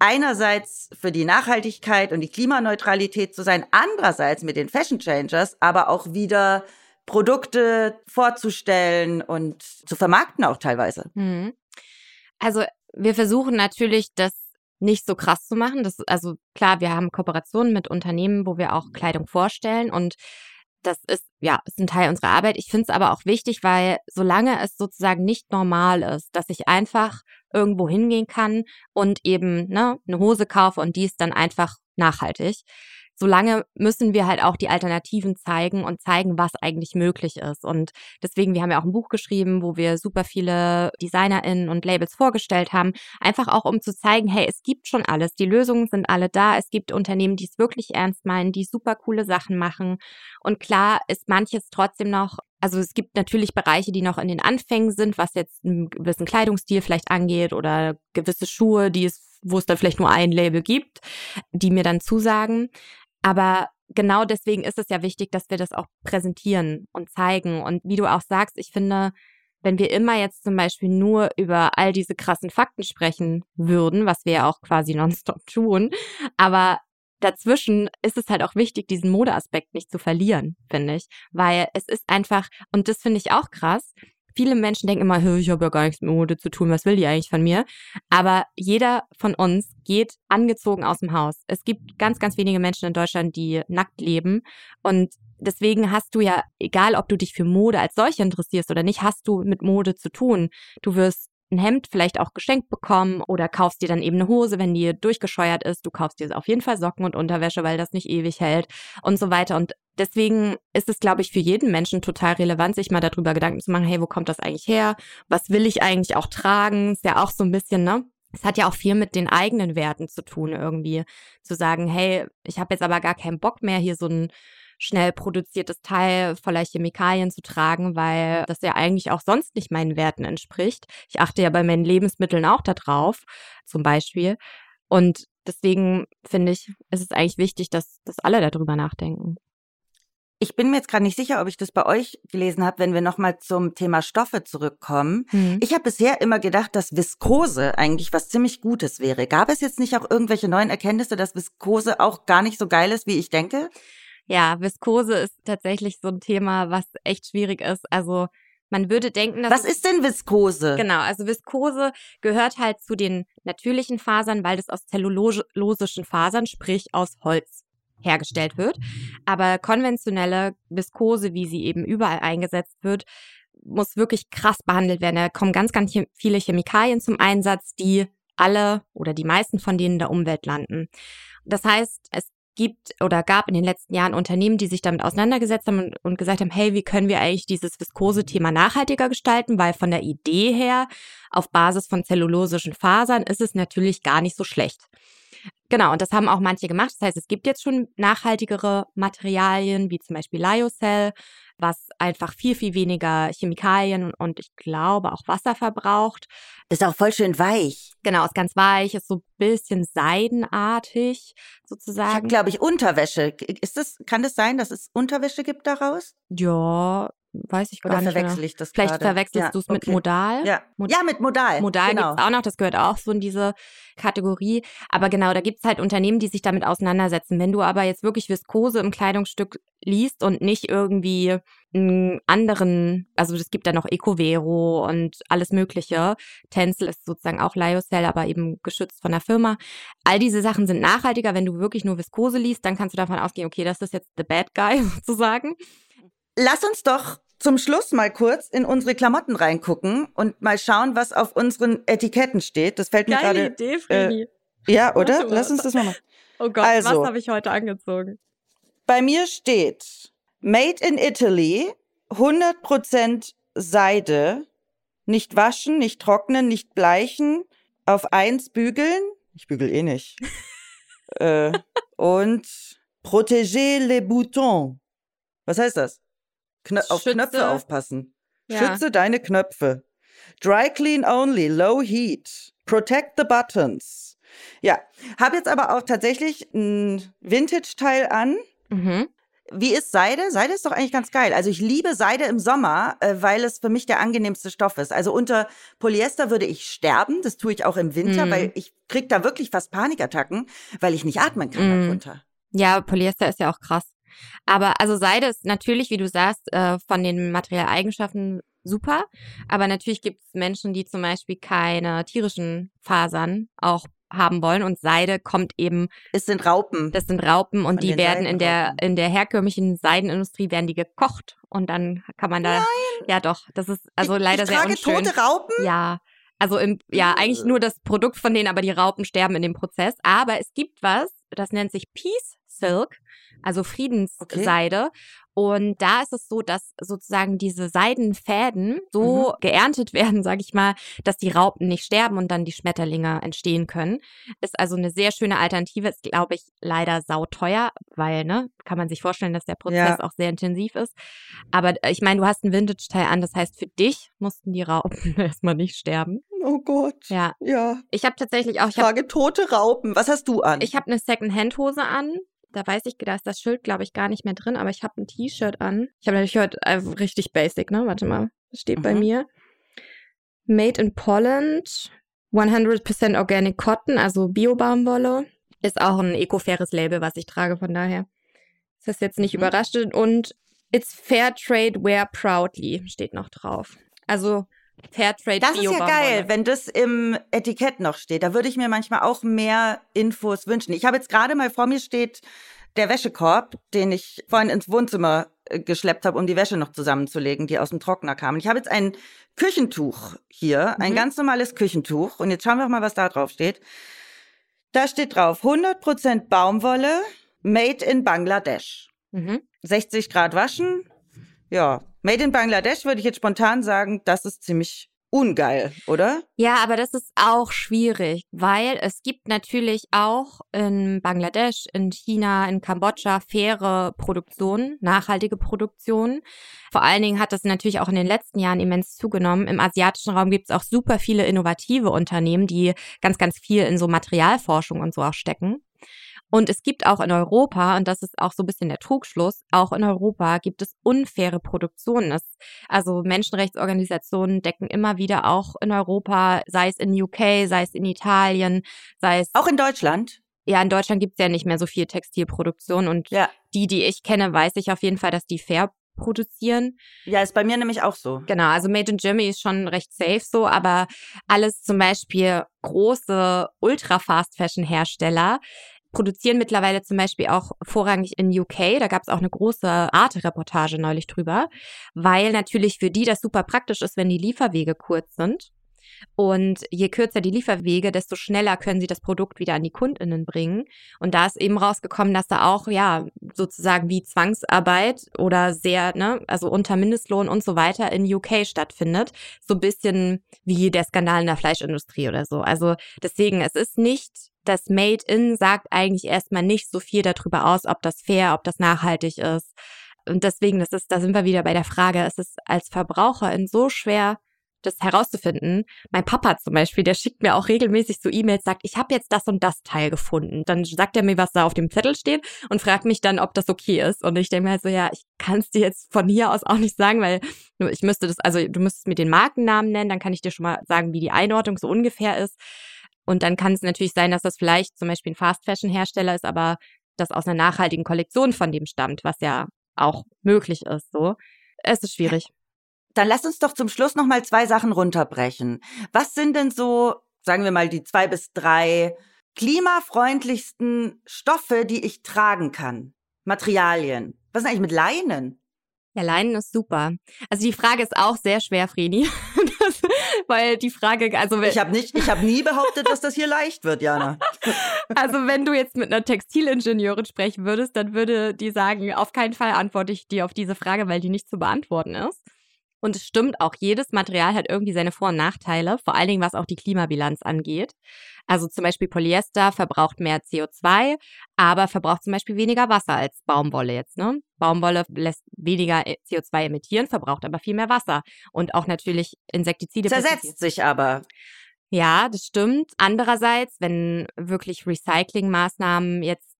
S2: einerseits für die Nachhaltigkeit und die Klimaneutralität zu sein, andererseits mit den Fashion Changers aber auch wieder Produkte vorzustellen und zu vermarkten auch teilweise.
S1: Mhm. Also wir versuchen natürlich, das nicht so krass zu machen. Das, also klar, wir haben Kooperationen mit Unternehmen, wo wir auch Kleidung vorstellen und das ist, ja, ist ein Teil unserer Arbeit. Ich finde es aber auch wichtig, weil solange es sozusagen nicht normal ist, dass ich einfach irgendwo hingehen kann und eben ne, eine Hose kaufe und die ist dann einfach nachhaltig, solange müssen wir halt auch die Alternativen zeigen und zeigen, was eigentlich möglich ist. Und deswegen, wir haben ja auch ein Buch geschrieben, wo wir super viele DesignerInnen und Labels vorgestellt haben, einfach auch um zu zeigen, hey, es gibt schon alles, die Lösungen sind alle da, es gibt Unternehmen, die es wirklich ernst meinen, die super coole Sachen machen. Und klar ist manches trotzdem noch also es gibt natürlich Bereiche, die noch in den Anfängen sind, was jetzt einen gewissen Kleidungsstil vielleicht angeht oder gewisse Schuhe, die es, wo es dann vielleicht nur ein Label gibt, die mir dann zusagen. Aber genau deswegen ist es ja wichtig, dass wir das auch präsentieren und zeigen. Und wie du auch sagst, ich finde, wenn wir immer jetzt zum Beispiel nur über all diese krassen Fakten sprechen würden, was wir ja auch quasi nonstop tun, aber dazwischen ist es halt auch wichtig, diesen Modeaspekt nicht zu verlieren, finde ich. Weil es ist einfach, und das finde ich auch krass, viele Menschen denken immer, ich habe ja gar nichts mit Mode zu tun, was will die eigentlich von mir? Aber jeder von uns geht angezogen aus dem Haus. Es gibt ganz, ganz wenige Menschen in Deutschland, die nackt leben. Und deswegen hast du ja, egal ob du dich für Mode als solche interessierst oder nicht, hast du mit Mode zu tun. Du wirst ein Hemd vielleicht auch geschenkt bekommen oder kaufst dir dann eben eine Hose, wenn die durchgescheuert ist. Du kaufst dir auf jeden Fall Socken und Unterwäsche, weil das nicht ewig hält und so weiter. Und deswegen ist es, glaube ich, für jeden Menschen total relevant, sich mal darüber Gedanken zu machen, hey, wo kommt das eigentlich her? Was will ich eigentlich auch tragen? Ist ja auch so ein bisschen, ne? Es hat ja auch viel mit den eigenen Werten zu tun, irgendwie. Zu sagen, hey, ich habe jetzt aber gar keinen Bock mehr, hier so ein schnell produziertes Teil voller Chemikalien zu tragen, weil das ja eigentlich auch sonst nicht meinen Werten entspricht. Ich achte ja bei meinen Lebensmitteln auch darauf, zum Beispiel. Und deswegen finde ich, ist es eigentlich wichtig, dass, dass alle darüber nachdenken.
S2: Ich bin mir jetzt gerade nicht sicher, ob ich das bei euch gelesen habe, wenn wir nochmal zum Thema Stoffe zurückkommen. Mhm. Ich habe bisher immer gedacht, dass Viskose eigentlich was ziemlich Gutes wäre. Gab es jetzt nicht auch irgendwelche neuen Erkenntnisse, dass Viskose auch gar nicht so geil ist, wie ich denke?
S1: Ja, Viskose ist tatsächlich so ein Thema, was echt schwierig ist. Also man würde denken, dass.
S2: Was ist denn Viskose?
S1: Genau, also Viskose gehört halt zu den natürlichen Fasern, weil das aus zellulosischen Fasern, sprich aus Holz, hergestellt wird. Aber konventionelle Viskose, wie sie eben überall eingesetzt wird, muss wirklich krass behandelt werden. Da kommen ganz, ganz viele Chemikalien zum Einsatz, die alle oder die meisten von denen in der Umwelt landen. Das heißt, es gibt oder gab in den letzten Jahren Unternehmen, die sich damit auseinandergesetzt haben und, gesagt haben, hey, wie können wir eigentlich dieses Viskose-Thema nachhaltiger gestalten? Weil von der Idee her, auf Basis von zellulosischen Fasern, ist es natürlich gar nicht so schlecht. Genau, und das haben auch manche gemacht. Das heißt, es gibt jetzt schon nachhaltigere Materialien, wie zum Beispiel Lyocell, was einfach viel, viel weniger Chemikalien und ich glaube auch Wasser verbraucht.
S2: Ist auch voll schön weich.
S1: Genau, ist ganz weich, ist so ein bisschen seidenartig sozusagen. Ich
S2: habe, glaube ich, Unterwäsche. Ist das, kann das sein, dass es Unterwäsche gibt daraus?
S1: Ja, weiß ich gar
S2: Oder
S1: nicht.
S2: verwechsel ich das
S1: Vielleicht gerade? verwechselst ja, du es mit okay. Modal.
S2: Ja.
S1: Mod
S2: ja, mit Modal.
S1: Modal genau. gibt es auch noch, das gehört auch so in diese Kategorie. Aber genau, da gibt es halt Unternehmen, die sich damit auseinandersetzen. Wenn du aber jetzt wirklich Viskose im Kleidungsstück liest und nicht irgendwie einen anderen, also es gibt da noch Ecovero und alles mögliche. Tencel ist sozusagen auch Lyocell, aber eben geschützt von der Firma. All diese Sachen sind nachhaltiger. Wenn du wirklich nur Viskose liest, dann kannst du davon ausgehen, okay, das ist jetzt the bad guy sozusagen.
S2: Lass uns doch zum Schluss mal kurz in unsere Klamotten reingucken und mal schauen, was auf unseren Etiketten steht. Das fällt mir gerade.
S1: Idee, Freddy.
S2: Äh, ja, oder? Lass uns das mal machen.
S1: Oh Gott, also, was habe ich heute angezogen?
S2: Bei mir steht Made in Italy, 100% Seide, nicht waschen, nicht trocknen, nicht bleichen, auf eins bügeln. Ich bügel eh nicht. äh, und protéger les boutons. Was heißt das? Knö auf Knöpfe aufpassen. Ja. Schütze deine Knöpfe. Dry clean only, low heat. Protect the buttons. Ja, habe jetzt aber auch tatsächlich ein Vintage-Teil an. Mhm. Wie ist Seide? Seide ist doch eigentlich ganz geil. Also ich liebe Seide im Sommer, äh, weil es für mich der angenehmste Stoff ist. Also unter Polyester würde ich sterben. Das tue ich auch im Winter, mhm. weil ich krieg da wirklich fast Panikattacken, weil ich nicht atmen kann mhm. darunter.
S1: Ja, Polyester ist ja auch krass. Aber also Seide ist natürlich, wie du sagst, äh, von den Materialeigenschaften super. Aber natürlich gibt es Menschen, die zum Beispiel keine tierischen Fasern auch haben wollen und Seide kommt eben.
S2: Es sind Raupen.
S1: Das sind Raupen und die werden in der in der herkömmlichen Seidenindustrie werden die gekocht und dann kann man da.
S2: Nein.
S1: Ja doch, das ist also
S2: ich,
S1: leider
S2: ich
S1: sehr unschön.
S2: tote Raupen.
S1: Ja. Also im, ja, eigentlich nur das Produkt von denen, aber die Raupen sterben in dem Prozess. Aber es gibt was, das nennt sich Peace Silk also Friedensseide. Okay. Und da ist es so, dass sozusagen diese Seidenfäden so mhm. geerntet werden, sage ich mal, dass die Raupen nicht sterben und dann die Schmetterlinge entstehen können. Ist also eine sehr schöne Alternative. Ist, glaube ich, leider sauteuer, weil, ne, kann man sich vorstellen, dass der Prozess ja. auch sehr intensiv ist. Aber äh, ich meine, du hast ein Vintage-Teil an, das heißt, für dich mussten die Raupen erstmal nicht sterben.
S2: Oh Gott.
S1: Ja.
S2: Ja.
S1: Ich habe tatsächlich auch.
S2: Ich frage hab, tote Raupen. Was hast du an?
S1: Ich habe eine Second-Hand-Hose an da weiß ich, da ist das Schild, glaube ich, gar nicht mehr drin, aber ich habe ein T-Shirt an. Ich habe natürlich heute äh, richtig basic, ne? Warte mal, das steht mhm. bei mir. Made in Poland, 100% Organic Cotton, also Bio-Baumwolle. Ist auch ein eco-faires Label, was ich trage, von daher ist das jetzt nicht mhm. überraschend. Und It's Fair Trade Wear Proudly steht noch drauf. Also Fairtrade
S2: Das ist ja geil, wenn das im Etikett noch steht. Da würde ich mir manchmal auch mehr Infos wünschen. Ich habe jetzt gerade mal vor mir steht der Wäschekorb, den ich vorhin ins Wohnzimmer äh, geschleppt habe, um die Wäsche noch zusammenzulegen, die aus dem Trockner kam. Ich habe jetzt ein Küchentuch hier, mhm. ein ganz normales Küchentuch. Und jetzt schauen wir mal, was da drauf steht. Da steht drauf 100% Baumwolle, made in Bangladesch. Mhm. 60 Grad waschen. Ja, Made in Bangladesch würde ich jetzt spontan sagen, das ist ziemlich ungeil, oder?
S1: Ja, aber das ist auch schwierig, weil es gibt natürlich auch in Bangladesch, in China, in Kambodscha faire Produktionen, nachhaltige Produktionen. Vor allen Dingen hat das natürlich auch in den letzten Jahren immens zugenommen. Im asiatischen Raum gibt es auch super viele innovative Unternehmen, die ganz, ganz viel in so Materialforschung und so auch stecken. Und es gibt auch in Europa, und das ist auch so ein bisschen der Trugschluss, auch in Europa gibt es unfaire Produktionen. Das, also Menschenrechtsorganisationen decken immer wieder auch in Europa, sei es in UK, sei es in Italien, sei es.
S2: Auch in Deutschland?
S1: Ja, in Deutschland gibt es ja nicht mehr so viel Textilproduktion und ja. die, die ich kenne, weiß ich auf jeden Fall, dass die fair produzieren.
S2: Ja, ist bei mir nämlich auch so.
S1: Genau, also Made in Germany ist schon recht safe so, aber alles zum Beispiel große Ultra-Fast-Fashion-Hersteller produzieren mittlerweile zum Beispiel auch vorrangig in UK. Da gab es auch eine große Arte-Reportage neulich drüber, weil natürlich für die das super praktisch ist, wenn die Lieferwege kurz sind. Und je kürzer die Lieferwege, desto schneller können sie das Produkt wieder an die KundInnen bringen. Und da ist eben rausgekommen, dass da auch, ja, sozusagen wie Zwangsarbeit oder sehr, ne, also unter Mindestlohn und so weiter in UK stattfindet. So bisschen wie der Skandal in der Fleischindustrie oder so. Also deswegen, es ist nicht das Made in sagt eigentlich erstmal nicht so viel darüber aus, ob das fair, ob das nachhaltig ist. Und deswegen, das ist, da sind wir wieder bei der Frage, es ist als Verbraucherin so schwer, das herauszufinden. Mein Papa zum Beispiel, der schickt mir auch regelmäßig so E-Mails, sagt, ich habe jetzt das und das Teil gefunden. Dann sagt er mir, was da auf dem Zettel steht und fragt mich dann, ob das okay ist. Und ich denke mir halt so, ja, ich kann es dir jetzt von hier aus auch nicht sagen, weil ich müsste das, also du müsstest mir den Markennamen nennen, dann kann ich dir schon mal sagen, wie die Einordnung so ungefähr ist. Und dann kann es natürlich sein, dass das vielleicht zum Beispiel ein Fast-Fashion-Hersteller ist, aber das aus einer nachhaltigen Kollektion von dem stammt, was ja auch möglich ist. So, es ist schwierig.
S2: Dann lass uns doch zum Schluss noch mal zwei Sachen runterbrechen. Was sind denn so, sagen wir mal, die zwei bis drei klimafreundlichsten Stoffe, die ich tragen kann? Materialien. Was ist eigentlich mit Leinen?
S1: Ja, Leinen ist super. Also die Frage ist auch sehr schwer, Freni. weil die Frage, also
S2: ich habe nicht, ich habe nie behauptet, dass das hier leicht wird, Jana.
S1: also wenn du jetzt mit einer Textilingenieurin sprechen würdest, dann würde die sagen, auf keinen Fall antworte ich dir auf diese Frage, weil die nicht zu beantworten ist. Und es stimmt auch, jedes Material hat irgendwie seine Vor- und Nachteile, vor allen Dingen was auch die Klimabilanz angeht. Also zum Beispiel Polyester verbraucht mehr CO2, aber verbraucht zum Beispiel weniger Wasser als Baumwolle jetzt. Ne? Baumwolle lässt weniger äh, CO2 emittieren, verbraucht aber viel mehr Wasser. Und auch natürlich Insektizide.
S2: Zersetzt sich aber.
S1: Ja, das stimmt. Andererseits, wenn wirklich Recyclingmaßnahmen jetzt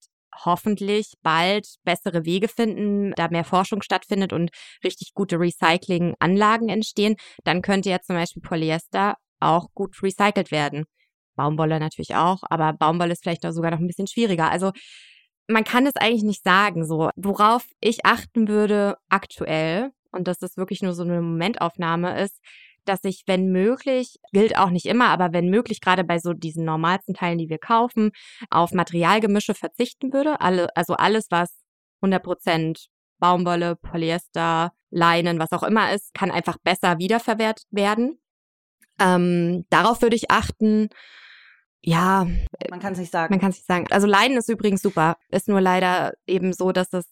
S1: hoffentlich bald bessere Wege finden, da mehr Forschung stattfindet und richtig gute Recyclinganlagen entstehen, dann könnte ja zum Beispiel Polyester auch gut recycelt werden. Baumwolle natürlich auch, aber Baumwolle ist vielleicht auch sogar noch ein bisschen schwieriger. Also man kann es eigentlich nicht sagen, so. Worauf ich achten würde aktuell, und das ist wirklich nur so eine Momentaufnahme, ist, dass ich, wenn möglich, gilt auch nicht immer, aber wenn möglich, gerade bei so diesen normalsten Teilen, die wir kaufen, auf Materialgemische verzichten würde. Alle, also alles, was 100% Baumwolle, Polyester, Leinen, was auch immer ist, kann einfach besser wiederverwertet werden. Ähm, darauf würde ich achten. Ja.
S2: Man kann es nicht sagen.
S1: Man kann es nicht sagen. Also Leinen ist übrigens super. Ist nur leider eben so, dass es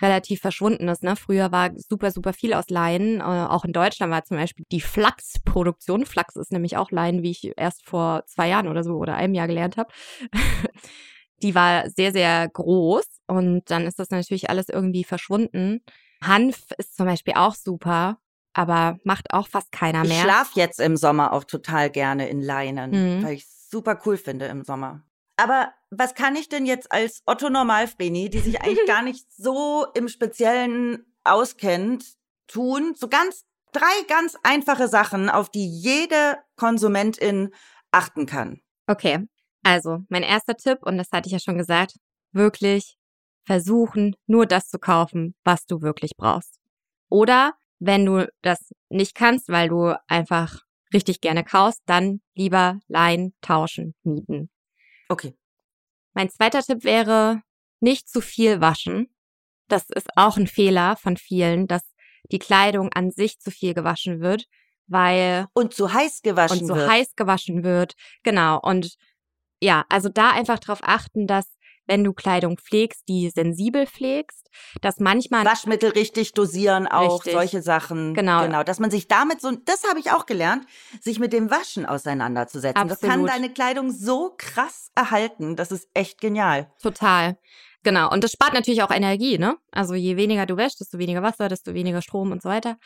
S1: relativ verschwunden ist. Ne? Früher war super, super viel aus Leinen. Äh, auch in Deutschland war zum Beispiel die Flachsproduktion. Flachs ist nämlich auch Leinen, wie ich erst vor zwei Jahren oder so oder einem Jahr gelernt habe. die war sehr, sehr groß und dann ist das natürlich alles irgendwie verschwunden. Hanf ist zum Beispiel auch super, aber macht auch fast keiner mehr.
S2: Ich schlaf jetzt im Sommer auch total gerne in Leinen, mhm. weil ich es super cool finde im Sommer. Aber was kann ich denn jetzt als Otto Normalvreni, die sich eigentlich gar nicht so im Speziellen auskennt, tun? So ganz drei ganz einfache Sachen, auf die jede Konsumentin achten kann.
S1: Okay, also mein erster Tipp, und das hatte ich ja schon gesagt, wirklich versuchen, nur das zu kaufen, was du wirklich brauchst. Oder wenn du das nicht kannst, weil du einfach richtig gerne kaufst, dann lieber leihen, tauschen, mieten.
S2: Okay.
S1: Mein zweiter Tipp wäre, nicht zu viel waschen. Das ist auch ein Fehler von vielen, dass die Kleidung an sich zu viel gewaschen wird, weil
S2: und zu heiß gewaschen
S1: und so
S2: wird.
S1: heiß gewaschen wird. Genau. Und ja, also da einfach drauf achten, dass wenn du Kleidung pflegst, die sensibel pflegst, dass manchmal
S2: Waschmittel richtig dosieren auch
S1: Richtig.
S2: solche Sachen
S1: Genau.
S2: genau dass man sich damit so das habe ich auch gelernt sich mit dem Waschen auseinanderzusetzen das kann
S1: Absolut.
S2: deine Kleidung so krass erhalten das ist echt genial
S1: Total. Genau. Und das spart natürlich auch Energie, ne? Also je weniger du wäschst, desto weniger Wasser, desto weniger Strom und so weiter.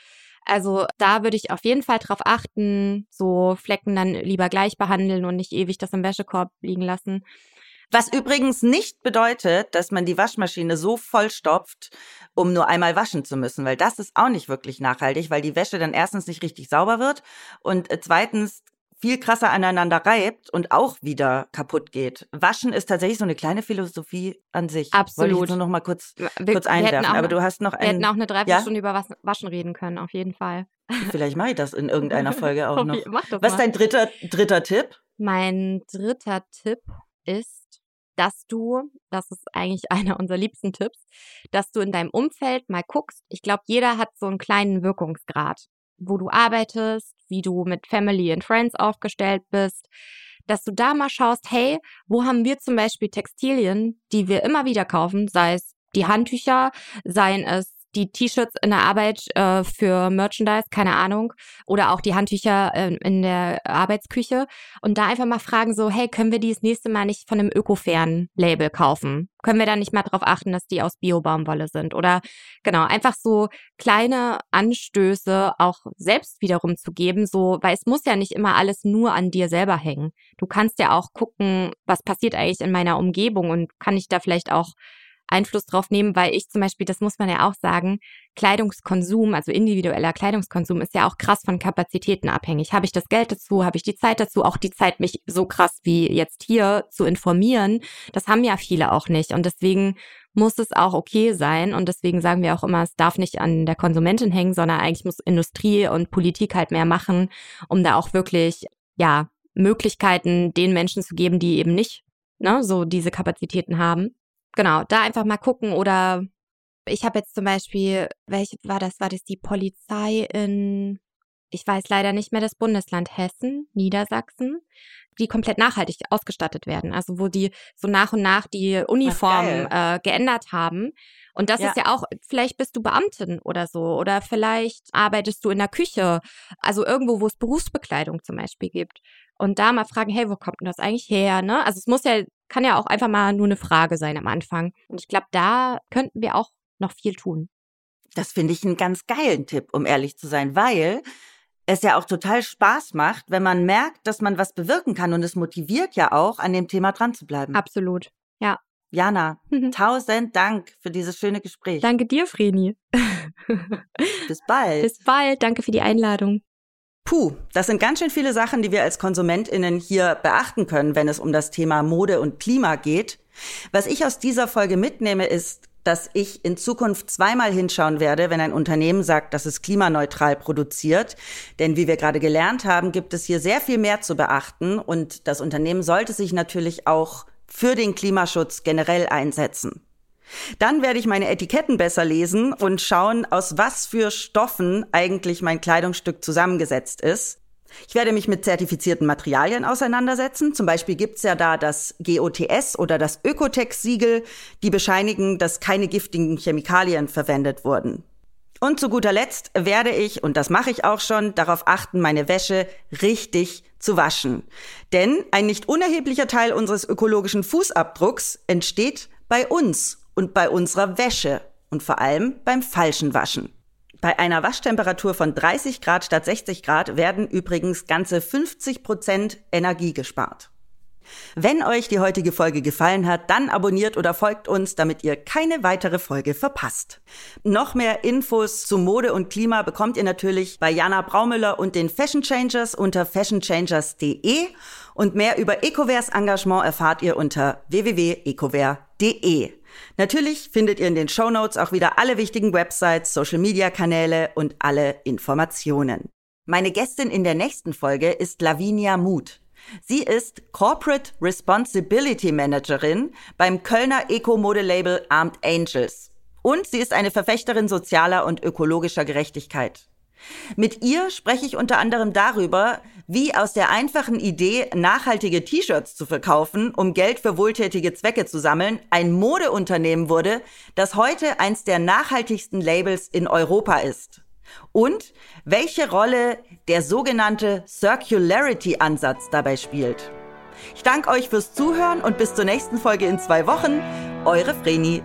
S1: Also da würde ich auf jeden Fall drauf achten, so Flecken dann lieber gleich behandeln und nicht ewig das im Wäschekorb liegen lassen.
S2: Was übrigens nicht bedeutet dass man die Waschmaschine so vollstopft um nur einmal waschen zu müssen weil das ist auch nicht wirklich nachhaltig weil die Wäsche dann erstens nicht richtig sauber wird und äh, zweitens viel krasser aneinander reibt und auch wieder kaputt geht. Waschen ist tatsächlich so eine kleine Philosophie an sich. Wollte ich
S1: Absolut.
S2: nur noch mal kurz
S1: Wir,
S2: kurz einwerfen. Aber du hast noch
S1: wir hätten
S2: einen.
S1: auch eine Dreiviertelstunde über Was- Waschen reden können, auf jeden Fall.
S2: Vielleicht mache ich das in irgendeiner Folge auch noch.
S1: Mach das
S2: Was ist dein dritter, dritter Tipp?
S1: Mein dritter Tipp ist, dass du, das ist eigentlich einer unserer liebsten Tipps, dass du in deinem Umfeld mal guckst. Ich glaube, jeder hat so einen kleinen Wirkungsgrad, wo du arbeitest, wie du mit Family and Friends aufgestellt bist, dass du da mal schaust, hey, wo haben wir zum Beispiel Textilien, die wir immer wieder kaufen, sei es die Handtücher, seien es die T-Shirts in der Arbeit äh, für Merchandise, keine Ahnung, oder auch die Handtücher äh, in der Arbeitsküche und da einfach mal fragen so, hey, können wir die das nächste Mal nicht von einem ökofairen Label kaufen? Können wir da nicht mal drauf achten, dass die aus Bio-Baumwolle sind? Oder genau, einfach so kleine Anstöße auch selbst wiederum zu geben, so, weil es muss ja nicht immer alles nur an dir selber hängen. Du kannst ja auch gucken, was passiert eigentlich in meiner Umgebung und kann ich da vielleicht auch Einfluss drauf nehmen, weil ich zum Beispiel, das muss man ja auch sagen, Kleidungskonsum, also individueller Kleidungskonsum ist ja auch krass von Kapazitäten abhängig. Habe ich das Geld dazu? Habe ich die Zeit dazu? Auch die Zeit, mich so krass wie jetzt hier zu informieren, das haben ja viele auch nicht. Und deswegen muss es auch okay sein. Und deswegen sagen wir auch immer, es darf nicht an der Konsumentin hängen, sondern eigentlich muss Industrie und Politik halt mehr machen, um da auch wirklich, ja, Möglichkeiten den Menschen zu geben, die eben nicht ne, so diese Kapazitäten haben. Genau, da einfach mal gucken oder ich habe jetzt zum Beispiel, welche war das? War das die Polizei in, ich weiß leider nicht mehr das Bundesland Hessen, Niedersachsen, die komplett nachhaltig ausgestattet werden. Also wo die so nach und nach die Uniformen äh, geändert haben. Und das
S2: Ja.
S1: ist ja auch, vielleicht bist du Beamtin oder so oder vielleicht arbeitest du in der Küche, also irgendwo, wo es Berufsbekleidung zum Beispiel gibt. Und da mal fragen, hey, wo kommt denn das eigentlich her? Ne? Also es muss ja, kann ja auch einfach mal nur eine Frage sein am Anfang. Und ich glaube, da könnten wir auch noch viel tun.
S2: Das finde ich einen ganz geilen Tipp, um ehrlich zu sein, weil es ja auch total Spaß macht, wenn man merkt, dass man was bewirken kann und es motiviert ja auch, an dem Thema dran zu bleiben.
S1: Absolut. Ja.
S2: Jana, tausend Dank für dieses schöne Gespräch.
S1: Danke dir, Vreni.
S2: Bis bald.
S1: Bis bald. Danke für die Einladung.
S2: Puh, das sind ganz schön viele Sachen, die wir als KonsumentInnen hier beachten können, wenn es um das Thema Mode und Klima geht. Was ich aus dieser Folge mitnehme, ist, dass ich in Zukunft zweimal hinschauen werde, wenn ein Unternehmen sagt, dass es klimaneutral produziert. Denn wie wir gerade gelernt haben, gibt es hier sehr viel mehr zu beachten und das Unternehmen sollte sich natürlich auch für den Klimaschutz generell einsetzen. Dann werde ich meine Etiketten besser lesen und schauen, aus was für Stoffen eigentlich mein Kleidungsstück zusammengesetzt ist. Ich werde mich mit zertifizierten Materialien auseinandersetzen. Zum Beispiel gibt's ja da das GOTS oder das Ökotex-Siegel, die bescheinigen, dass keine giftigen Chemikalien verwendet wurden. Und zu guter Letzt werde ich, und das mache ich auch schon, darauf achten, meine Wäsche richtig zu waschen. Denn ein nicht unerheblicher Teil unseres ökologischen Fußabdrucks entsteht bei uns und bei unserer Wäsche und vor allem beim falschen Waschen. Bei einer Waschtemperatur von 30 Grad statt 60 Grad werden übrigens ganze 50 Prozent Energie gespart. Wenn euch die heutige Folge gefallen hat, dann abonniert oder folgt uns, damit ihr keine weitere Folge verpasst. Noch mehr Infos zu Mode und Klima bekommt ihr natürlich bei Jana Braumüller und den Fashion Changers unter fashionchangers.de und mehr über Ecovers Engagement erfahrt ihr unter www.ecover.de. Natürlich findet ihr in den Show Notes auch wieder alle wichtigen Websites, Social Media Kanäle und alle Informationen. Meine Gästin in der nächsten Folge ist Lavinia Muth. Sie ist Corporate Responsibility Managerin beim Kölner Eco-Mode-Label Armed Angels. Und sie ist eine Verfechterin sozialer und ökologischer Gerechtigkeit. Mit ihr spreche ich unter anderem darüber, wie aus der einfachen Idee, nachhaltige T-Shirts zu verkaufen, um Geld für wohltätige Zwecke zu sammeln, ein Modeunternehmen wurde, das heute eins der nachhaltigsten Labels in Europa ist. Und welche Rolle der sogenannte Circularity-Ansatz dabei spielt. Ich danke euch fürs Zuhören und bis zur nächsten Folge in zwei Wochen. Eure Vreni.